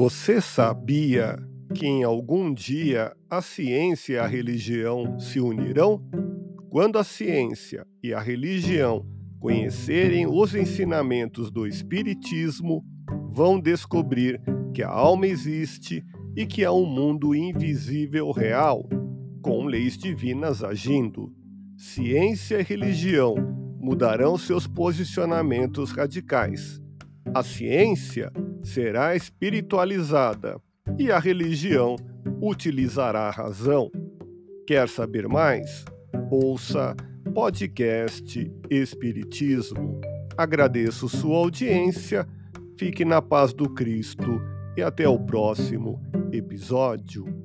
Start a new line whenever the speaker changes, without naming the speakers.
Você sabia que em algum dia a ciência e a religião se unirão? Quando a ciência e a religião conhecerem os ensinamentos do Espiritismo, vão descobrir que a alma existe e que há um mundo invisível real, com leis divinas agindo. Ciência e religião mudarão seus posicionamentos radicais. A ciência será espiritualizada e a religião utilizará a razão. Quer saber mais? Ouça podcast Espiritismo. Agradeço sua audiência, fique na paz do Cristo e até o próximo episódio.